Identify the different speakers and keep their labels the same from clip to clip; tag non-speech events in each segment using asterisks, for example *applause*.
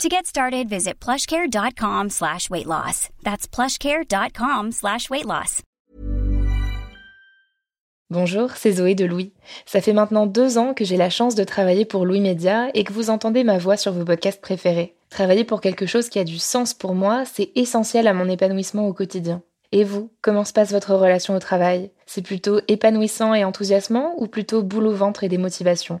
Speaker 1: To get started, visit plushcare.com slash weight loss. That's plushcare.com slash weight loss.
Speaker 2: Bonjour, c'est Zoé de Louis. Ça fait maintenant deux ans que j'ai la chance de travailler pour Louis Média et que vous entendez ma voix sur vos podcasts préférés. Travailler pour quelque chose qui a du sens pour moi, c'est essentiel à mon épanouissement au quotidien. Et vous, comment se passe votre relation au travail? C'est plutôt épanouissant et enthousiasmant ou plutôt boule au ventre et des motivations?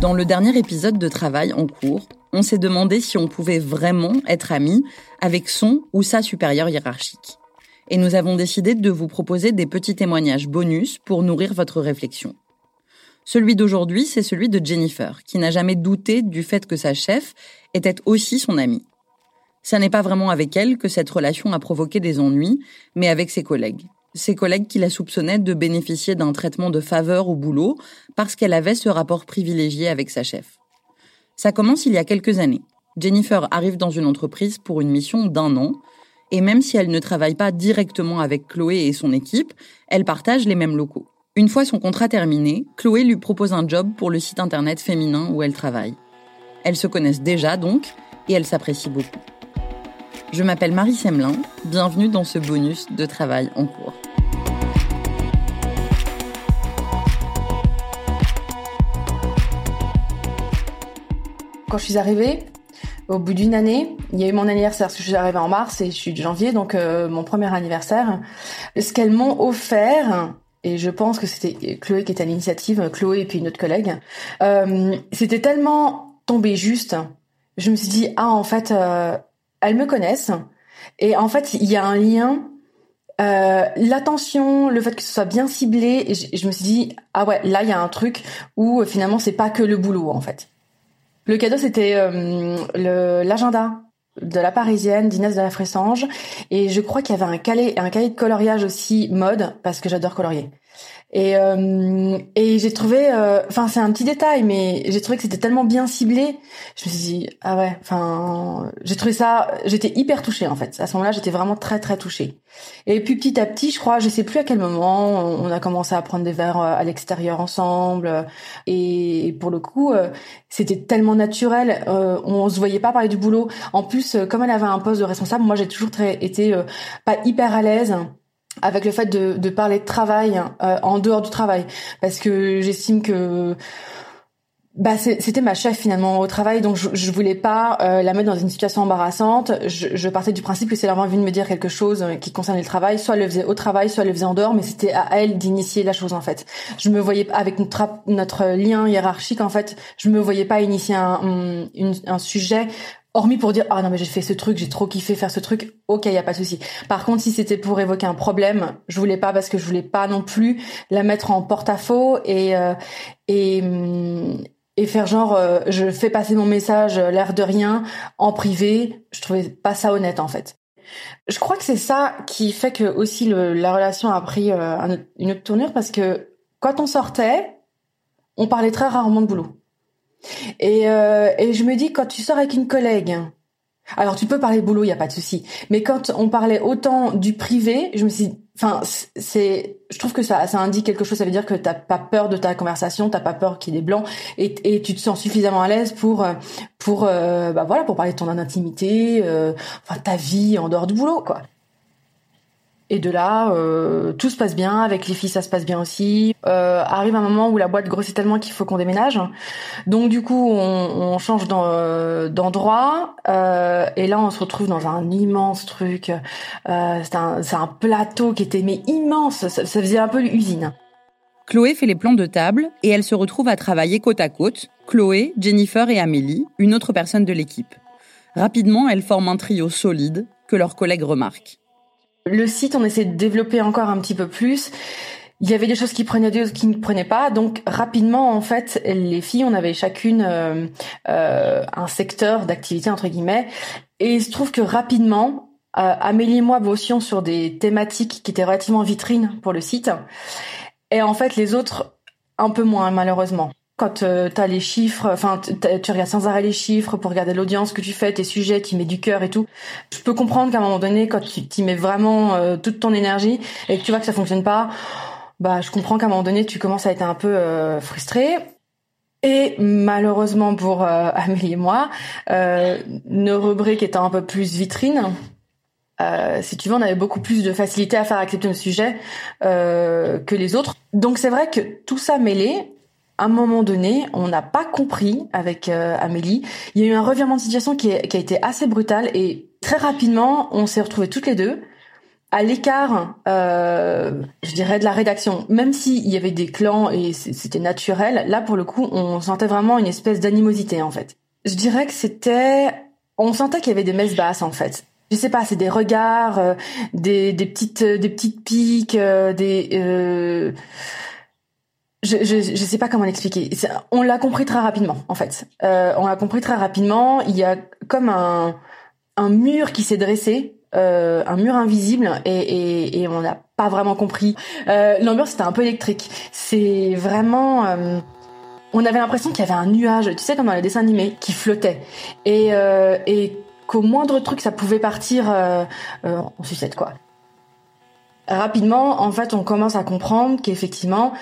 Speaker 3: Dans le dernier épisode de Travail en cours, on s'est demandé si on pouvait vraiment être amis avec son ou sa supérieure hiérarchique. Et nous avons décidé de vous proposer des petits témoignages bonus pour nourrir votre réflexion. Celui d'aujourd'hui, c'est celui de Jennifer, qui n'a jamais douté du fait que sa chef était aussi son amie. Ce n'est pas vraiment avec elle que cette relation a provoqué des ennuis, mais avec ses collègues ses collègues qui la soupçonnaient de bénéficier d'un traitement de faveur au boulot parce qu'elle avait ce rapport privilégié avec sa chef. Ça commence il y a quelques années. Jennifer arrive dans une entreprise pour une mission d'un an, et même si elle ne travaille pas directement avec Chloé et son équipe, elle partage les mêmes locaux. Une fois son contrat terminé, Chloé lui propose un job pour le site internet féminin où elle travaille. Elles se connaissent déjà donc, et elles s'apprécient beaucoup. Je m'appelle Marie Semelin, bienvenue dans ce bonus de travail en cours.
Speaker 4: Quand je suis arrivée, au bout d'une année, il y a eu mon anniversaire, parce que je suis arrivée en mars et je suis de janvier, donc euh, mon premier anniversaire. Ce qu'elles m'ont offert, et je pense que c'était Chloé qui était à l'initiative, Chloé et puis une autre collègue, euh, c'était tellement tombé juste. Je me suis dit, ah en fait, euh, elles me connaissent, et en fait, il y a un lien l'attention, le fait que ce soit bien ciblé, et je, je me suis dit ah ouais là il y a un truc où finalement c'est pas que le boulot en fait. Le cadeau, c'était euh, l'agenda de la Parisienne, d'Inès de la Fressange. Et je crois qu'il y avait un cahier, un cahier de coloriage aussi mode, parce que j'adore colorier. Et, euh, et j'ai trouvé, euh, enfin c'est un petit détail, mais j'ai trouvé que c'était tellement bien ciblé. Je me suis dit ah ouais, enfin j'ai trouvé ça, j'étais hyper touchée en fait. À ce moment-là, j'étais vraiment très très touchée. Et puis petit à petit, je crois, je sais plus à quel moment, on a commencé à prendre des verres euh, à l'extérieur ensemble. Et pour le coup, c'était tellement naturel, on se voyait pas parler du boulot. En plus, comme elle avait un poste de responsable, moi j'ai toujours très été pas hyper à l'aise avec le fait de, de parler de travail euh, en dehors du travail. Parce que j'estime que bah c'était ma chef finalement au travail. Donc je, je voulais pas euh, la mettre dans une situation embarrassante. Je, je partais du principe que si elle avait envie de me dire quelque chose euh, qui concernait le travail. Soit elle le faisait au travail soit elle le faisait en dehors. Mais c'était à elle d'initier la chose en fait. Je me voyais avec notre, notre lien hiérarchique en fait je me voyais pas initier un, un, un sujet hormis pour dire ah non mais j'ai fait ce truc, j'ai trop kiffé faire ce truc, ok y a pas de souci. Par contre si c'était pour évoquer un problème, je voulais pas parce que je voulais pas non plus la mettre en porte-à-faux et euh, et hum, et faire genre euh, je fais passer mon message euh, l'air de rien en privé, je trouvais pas ça honnête en fait. Je crois que c'est ça qui fait que aussi le, la relation a pris une autre tournure parce que quand on sortait, on parlait très rarement de boulot. Et, et je me dis quand tu sors avec une collègue alors tu peux parler boulot, il y a pas de souci. Mais quand on parlait autant du privé, je me suis, enfin, c'est, je trouve que ça, ça indique quelque chose. Ça veut dire que t'as pas peur de ta conversation, t'as pas peur qu'il des blancs, et, et tu te sens suffisamment à l'aise pour, pour, euh, bah voilà, pour parler de ton intimité, euh, enfin ta vie en dehors du boulot, quoi. Et de là, euh, tout se passe bien. Avec les filles, ça se passe bien aussi. Euh, arrive un moment où la boîte grossit tellement qu'il faut qu'on déménage. Donc du coup, on, on change euh, d'endroit. Euh, et là, on se retrouve dans un immense truc. Euh, c'est un, un, plateau qui était immense. Ça faisait un peu l'usine.
Speaker 3: Chloé fait les plans de table et elle se retrouve à travailler côte à côte. Chloé, Jennifer et Amélie, une autre personne de l'équipe. Rapidement, elles forment un trio solide que leurs collègues remarquent.
Speaker 4: Le site, on essaie de développer encore un petit peu plus. Il y avait des choses qui prenaient, d'autres qui ne prenaient pas. Donc rapidement, en fait, les filles, on avait chacune euh, euh, un secteur d'activité entre guillemets. Et il se trouve que rapidement, euh, Amélie et moi bossions sur des thématiques qui étaient relativement vitrines pour le site. Et en fait, les autres, un peu moins malheureusement quand euh, tu as les chiffres, enfin tu regardes sans arrêt les chiffres pour regarder l'audience que tu fais, tes sujets, tu mets du cœur et tout. Je peux comprendre qu'à un moment donné, quand tu y mets vraiment euh, toute ton énergie et que tu vois que ça fonctionne pas, bah je comprends qu'à un moment donné, tu commences à être un peu euh, frustré. Et malheureusement pour *laughs* Amélie et moi, nos rubriques étant un peu plus vitrines, si tu veux, on avait beaucoup plus de facilité à faire accepter nos sujets que les autres. Donc c'est vrai que tout ça mêlé, un moment donné, on n'a pas compris avec euh, Amélie. Il y a eu un revirement de situation qui, qui a été assez brutal et très rapidement, on s'est retrouvés toutes les deux à l'écart, euh, je dirais, de la rédaction. Même s'il y avait des clans et c'était naturel, là pour le coup, on sentait vraiment une espèce d'animosité en fait. Je dirais que c'était, on sentait qu'il y avait des messes basses en fait. Je sais pas, c'est des regards, euh, des, des petites, des petites piques, des je, je, je sais pas comment l'expliquer. On l'a compris très rapidement, en fait. Euh, on l'a compris très rapidement. Il y a comme un, un mur qui s'est dressé, euh, un mur invisible, et, et, et on n'a pas vraiment compris. Euh, L'ambiance c'était un peu électrique. C'est vraiment. Euh, on avait l'impression qu'il y avait un nuage, tu sais, comme dans les dessins animés, qui flottait. Et, euh, et qu'au moindre truc, ça pouvait partir euh, euh, en sucette, quoi rapidement, en fait, on commence à comprendre qu'effectivement,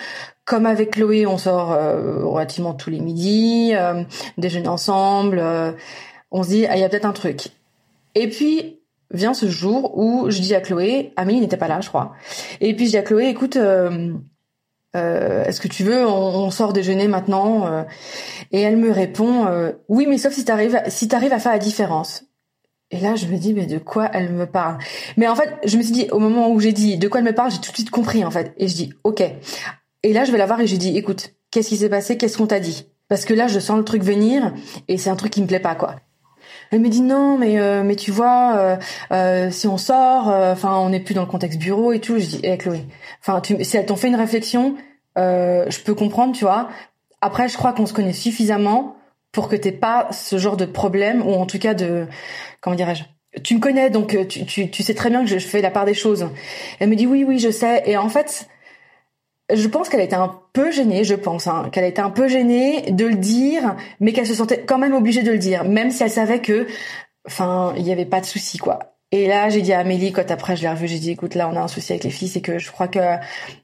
Speaker 4: comme avec Chloé, on sort euh, relativement tous les midis, euh, déjeuner ensemble. Euh, on se dit, ah, il y a peut-être un truc. Et puis vient ce jour où je dis à Chloé, Amélie n'était pas là, je crois. Et puis je dis à Chloé, écoute, est-ce que tu veux, on, sort déjeuner maintenant Et elle me répond, oui, mais sauf si t'arrives, si t'arrives à faire la différence. Et là, je me dis, mais de quoi elle me parle? Mais en fait, je me suis dit, au moment où j'ai dit de quoi elle me parle, j'ai tout de suite compris, en fait. Et je dis, ok. Et là, je vais la voir et je dis, écoute, qu'est-ce qui s'est passé? Qu'est-ce qu'on t'a dit? Parce que là, je sens le truc venir et c'est un truc qui me plaît pas, quoi. Elle me dit non, mais euh, mais tu vois, euh, euh, si on sort, enfin, on n'est plus dans le contexte bureau et tout. Je dis, hé Chloé, enfin, si elles t'ont fait une réflexion, je peux comprendre, tu vois. Après, je crois qu'on se connaît suffisamment pour que t'aies pas ce genre de problème ou en tout cas de, comment dirais-je, tu me connais donc tu, tu, tu sais très bien que je fais la part des choses. Elle me dit oui oui je sais et en fait je pense qu'elle a été un peu gênée, je pense, hein, qu'elle a été un peu gênée de le dire, mais qu'elle se sentait quand même obligée de le dire, même si elle savait que, enfin, il y avait pas de souci, quoi. Et là, j'ai dit à Amélie, quand après je l'ai revue, j'ai dit, écoute, là, on a un souci avec les filles, c'est que je crois que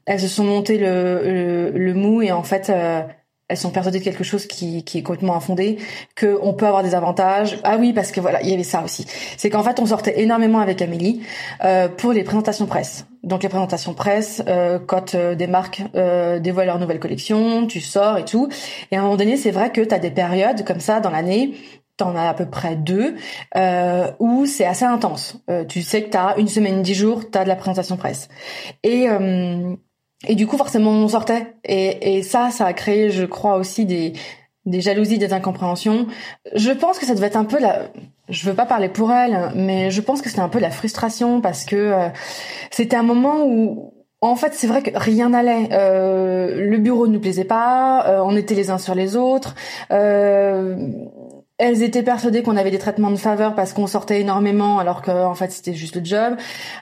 Speaker 4: elles se sont montées le, le, mou et en fait, euh, elles sont persuadées de quelque chose qui, est complètement infondé, que on peut avoir des avantages. Ah oui, parce que voilà, il y avait ça aussi. C'est qu'en fait, on sortait énormément avec Amélie euh, pour les présentations presse. Donc les présentations presse, euh, quand euh, des marques dévoilent leur nouvelle collection, tu sors et tout. Et à un moment donné, c'est vrai que tu as des périodes comme ça dans l'année t'en as à peu près deux, où c'est assez intense. Tu sais que t'as une semaine, dix jours, t'as de la présentation presse. Et et du coup, forcément, on sortait. Et, et ça, ça a créé, je crois, aussi des, des jalousies, des incompréhensions. Je pense que ça devait être un peu la... Je veux pas parler pour elle, mais je pense que c'était un peu la frustration parce que euh, c'était un moment où, en fait, c'est vrai que rien n'allait. Euh, le bureau ne nous plaisait pas, euh, on était les uns sur les autres. Elles étaient persuadées qu'on avait des traitements de faveur parce qu'on sortait énormément alors que en fait c'était juste le job.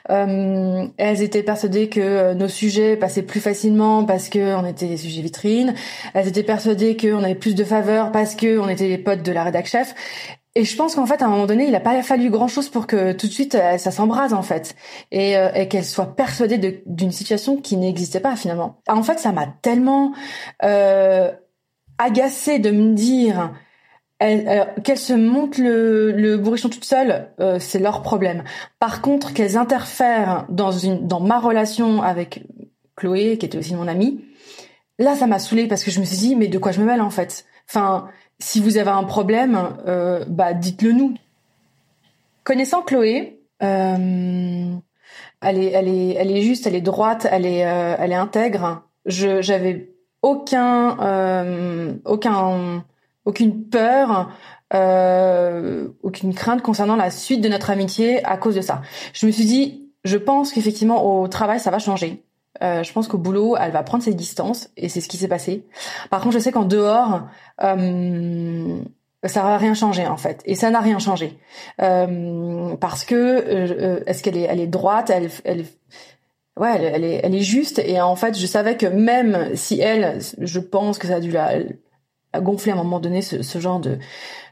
Speaker 4: Euh, elles étaient persuadées que euh, nos sujets passaient plus facilement parce que on était des sujets vitrines. Elles étaient persuadées qu'on avait plus de faveur parce que on était les potes de la rédac chef. Et je pense qu'en fait, à un moment donné, il n'a pas fallu grand-chose pour que tout de suite euh, ça s'embrase en fait, et, euh, et qu'elle soit persuadée d'une situation qui n'existait pas finalement. En fait, ça m'a tellement euh, agacée de me dire qu'elles se montent le, le bourrichon toute seule, euh, c'est leur problème. Par contre, qu'elles interfèrent dans une dans ma relation avec Chloé, qui était aussi mon amie, là, ça m'a saoulée parce que je me suis dit, mais de quoi je me mêle en fait? Enfin, si vous avez un problème, euh, bah dites-le nous. Connaissant Chloé, euh, elle est, elle est, elle est juste, elle est droite, elle est, euh, elle est intègre. Je, j'avais aucun, euh, aucun aucune peur, euh, aucune crainte concernant la suite de notre amitié à cause de ça. Je me suis dit, je pense qu'effectivement au travail ça va changer. Euh, je pense qu'au boulot, elle va prendre ses distances et c'est ce qui s'est passé. Par contre, je sais qu'en dehors, euh, ça va rien changer en fait, et ça n'a rien changé euh, parce que euh, est-ce qu'elle est, elle est droite, elle, elle, ouais, elle, elle, est, elle est juste et en fait, je savais que même si elle, je pense que ça a dû la, a gonflé à un moment donné ce, genre de,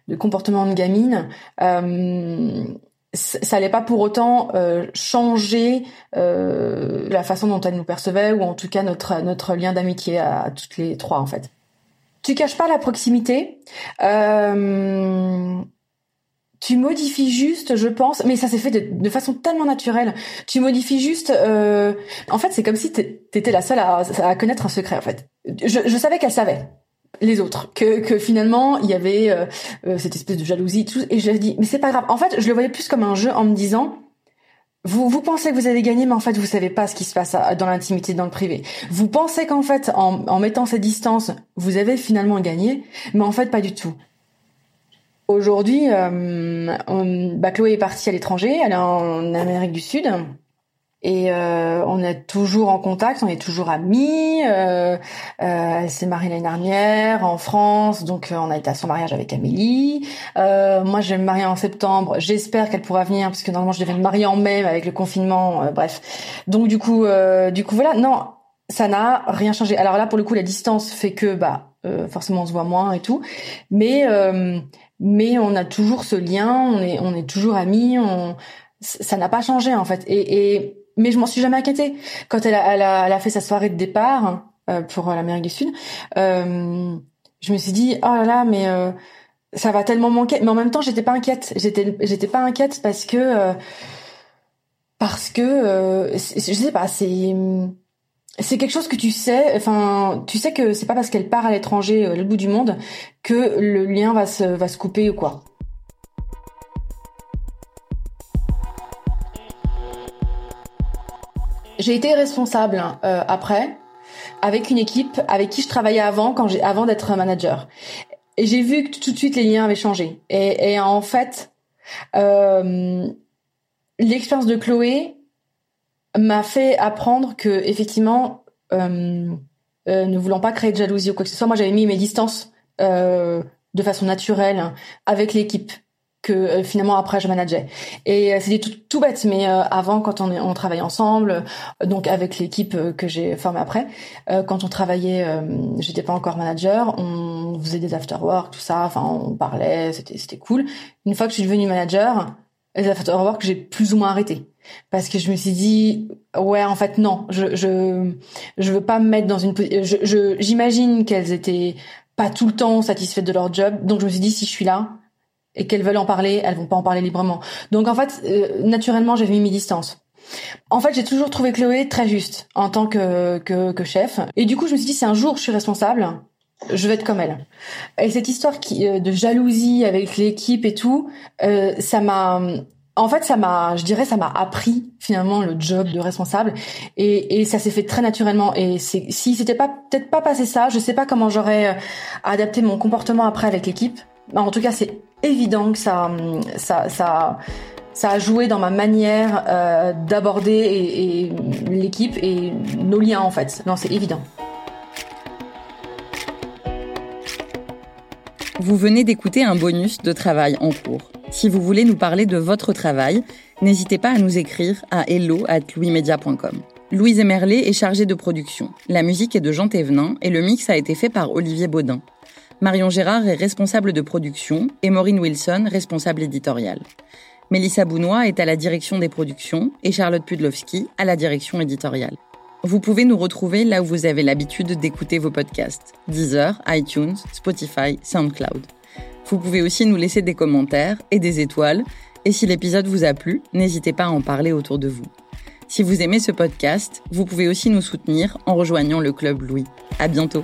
Speaker 4: de, comportement de gamine. Euh, ça n'allait pas pour autant euh, changer euh, la façon dont elle nous percevait ou en tout cas notre notre lien d'amitié à, toutes les trois en fait. Tu caches pas la proximité. Tu modifies juste, je pense, mais ça s'est fait de, façon tellement naturelle. Tu modifies juste. En fait, c'est comme si t'étais la seule à, connaître un secret. En fait, je savais qu'elle savait les autres que, que finalement il y avait euh, euh, cette espèce de jalousie et tout et je dis mais c'est pas grave en fait je le voyais plus comme un jeu en me disant vous, vous pensez que vous avez gagné, mais en fait, vous savez pas ce qui se passe dans l'intimité, dans le privé. Vous pensez qu'en fait, en, en mettant cette distance, vous avez finalement gagné, mais en fait, pas du tout. Aujourd'hui, euh, bah, Chloé est partie à l'étranger, elle est en Amérique du Sud. Et euh, on est toujours en contact, on est toujours amis. Euh, euh, elle s'est mariée l'année dernière en France, donc euh, on a été à son mariage avec Amélie. Euh, moi, je vais me marier en septembre. J'espère qu'elle pourra venir, parce que normalement, je devais me marier en mai avec le confinement. Euh, bref, donc du coup, du coup, voilà. Non, ça n'a rien changé. Alors là, pour le coup, la distance fait que, bah, forcément, on se voit moins et tout. Mais mais on a toujours ce lien. On est on est toujours amis. On ça n'a pas changé en fait. Et, et mais je m'en suis jamais inquiétée. Quand elle a, elle a, elle a fait sa soirée de départ euh, pour l'Amérique du Sud, euh, je me suis dit oh là là, mais euh, ça va tellement manquer. Mais en même temps, j'étais pas inquiète. J'étais, j'étais pas inquiète parce que euh, parce que euh, je sais pas, c'est c'est quelque chose que tu sais. Enfin, tu sais que c'est pas parce qu'elle part à l'étranger, l'autre bout du monde, que le lien va se va se couper ou quoi. J'ai été responsable euh, après avec une équipe avec qui je travaillais avant quand j'ai avant d'être manager. Et j'ai vu que tout de suite les liens avaient changé. Et, et en fait, euh, l'expérience de Chloé m'a fait apprendre que effectivement, euh, euh, ne voulant pas créer de jalousie ou quoi que ce soit, moi j'avais mis mes distances euh, de façon naturelle avec l'équipe que euh, finalement après je manageais. Et euh, c'était tout, tout, bête, mais euh, avant quand on, on travaillait ensemble, donc avec l'équipe que j'ai formée après, quand on travaillait, j'étais pas encore manager, on faisait des after work, tout ça, enfin on parlait, c'était c'était cool. Une fois que je suis devenue manager, les after work j'ai plus ou moins arrêté parce que je me suis dit ouais en fait non, je je je veux pas me mettre dans une je j'imagine qu'elles étaient pas tout le temps satisfaites de leur job, donc je me suis dit si je suis là et qu'elles veulent en parler, elles vont pas en parler librement. Donc en fait, euh, naturellement, j'ai mis mes distances. En fait, j'ai toujours trouvé Chloé très juste en tant que, que, que chef. Et du coup, je me suis dit, si un jour je suis responsable, je vais être comme elle. Et cette histoire qui, euh, de jalousie avec l'équipe et tout, euh, ça m'a, en fait, ça m'a, je dirais, ça m'a appris finalement le job de responsable, et, et ça s'est fait très naturellement. Et si c'était pas peut-être pas passé ça, je sais pas comment j'aurais euh, adapté mon comportement après avec l'équipe. En tout cas, c'est évident que ça, a joué dans ma manière euh, d'aborder l'équipe et nos liens en fait. Non, c'est évident.
Speaker 3: Vous venez d'écouter un bonus de travail en cours. Si vous voulez nous parler de votre travail, n'hésitez pas à nous écrire à hello@louismedia.com. Louise Emerlet est chargée de production. La musique est de Jean Thévenin et le mix a été fait par Olivier Baudin. Marion Gérard est responsable de production et Maureen Wilson responsable éditoriale. Mélissa Bounois est à la direction des productions et Charlotte Pudlowski à la direction éditoriale. Vous pouvez nous retrouver là où vous avez l'habitude d'écouter vos podcasts Deezer, iTunes, Spotify, SoundCloud. Vous pouvez aussi nous laisser des commentaires et des étoiles. Et si l'épisode vous a plu, n'hésitez pas à en parler autour de vous. Si vous aimez ce podcast, vous pouvez aussi nous soutenir en rejoignant le Club Louis. À bientôt!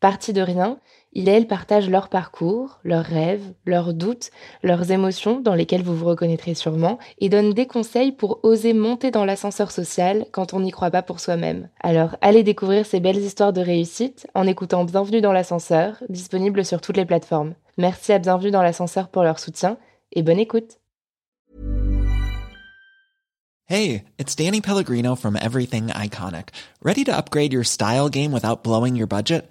Speaker 2: Parti de rien, il et elle partagent leur parcours, leurs rêves, leurs doutes, leurs émotions dans lesquelles vous vous reconnaîtrez sûrement, et donnent des conseils pour oser monter dans l'ascenseur social quand on n'y croit pas pour soi-même. Alors allez découvrir ces belles histoires de réussite en écoutant Bienvenue dans l'ascenseur, disponible sur toutes les plateformes. Merci à Bienvenue dans l'ascenseur pour leur soutien, et bonne écoute.
Speaker 5: Hey, it's Danny Pellegrino from Everything Iconic. Ready to upgrade your style game without blowing your budget?